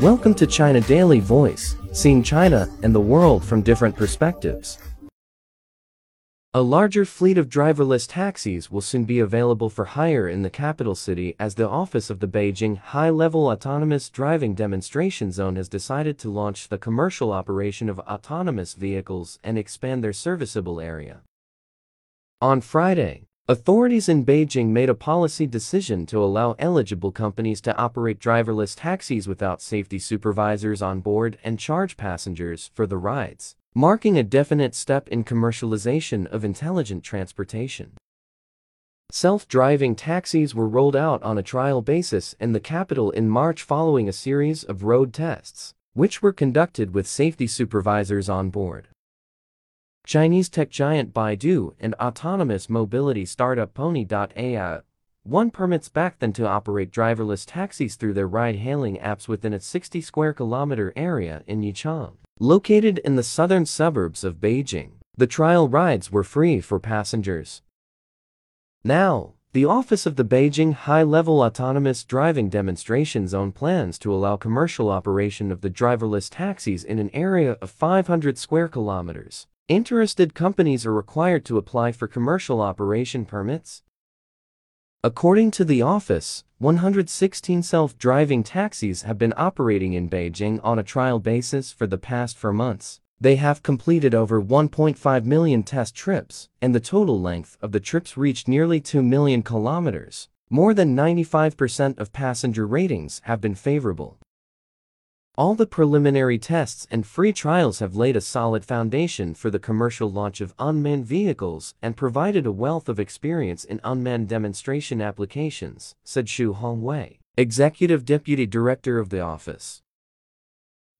Welcome to China Daily Voice, seeing China and the world from different perspectives. A larger fleet of driverless taxis will soon be available for hire in the capital city as the office of the Beijing High-Level Autonomous Driving Demonstration Zone has decided to launch the commercial operation of autonomous vehicles and expand their serviceable area. On Friday, Authorities in Beijing made a policy decision to allow eligible companies to operate driverless taxis without safety supervisors on board and charge passengers for the rides, marking a definite step in commercialization of intelligent transportation. Self-driving taxis were rolled out on a trial basis in the capital in March following a series of road tests, which were conducted with safety supervisors on board. Chinese tech giant Baidu and autonomous mobility startup Pony.ai won permits back then to operate driverless taxis through their ride-hailing apps within a 60 square kilometer area in Yizhuang. Located in the southern suburbs of Beijing, the trial rides were free for passengers. Now, the Office of the Beijing High-Level Autonomous Driving Demonstration Zone plans to allow commercial operation of the driverless taxis in an area of 500 square kilometers. Interested companies are required to apply for commercial operation permits. According to the office, 116 self-driving taxis have been operating in Beijing on a trial basis for the past four months. They have completed over 1.5 million test trips, and the total length of the trips reached nearly 2 million kilometers. More than 95% of passenger ratings have been favorable. All the preliminary tests and free trials have laid a solid foundation for the commercial launch of unmanned vehicles and provided a wealth of experience in unmanned demonstration applications, said Xu Hongwei, Executive Deputy Director of the office.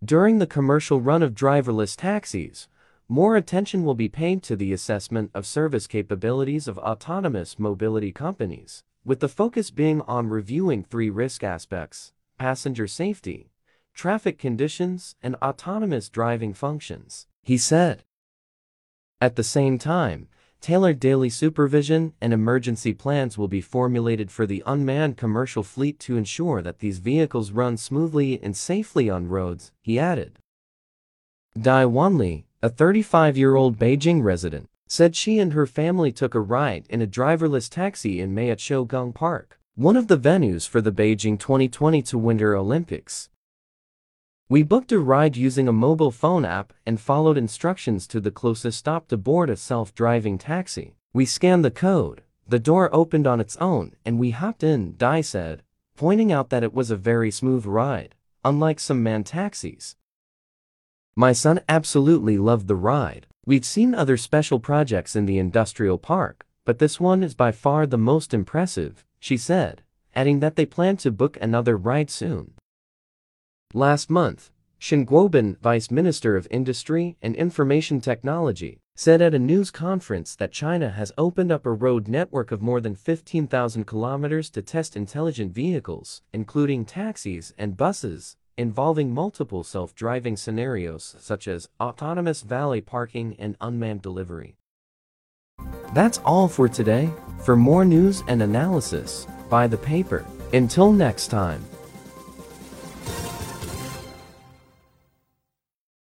During the commercial run of driverless taxis, more attention will be paid to the assessment of service capabilities of autonomous mobility companies, with the focus being on reviewing three risk aspects passenger safety, traffic conditions, and autonomous driving functions, he said. At the same time, tailored daily supervision and emergency plans will be formulated for the unmanned commercial fleet to ensure that these vehicles run smoothly and safely on roads, he added. Dai Wanli, a 35-year-old Beijing resident, said she and her family took a ride in a driverless taxi in May at Shougang Park, one of the venues for the Beijing 2022 Winter Olympics. We booked a ride using a mobile phone app and followed instructions to the closest stop to board a self-driving taxi. We scanned the code, the door opened on its own, and we hopped in, Dai said, pointing out that it was a very smooth ride, unlike some man taxis. My son absolutely loved the ride. We've seen other special projects in the industrial park, but this one is by far the most impressive, she said, adding that they plan to book another ride soon. Last month, Xin Guobin, Vice Minister of Industry and Information Technology, said at a news conference that China has opened up a road network of more than 15,000 kilometers to test intelligent vehicles, including taxis and buses, involving multiple self-driving scenarios such as autonomous valet parking and unmanned delivery. That's all for today. For more news and analysis, buy the paper. Until next time.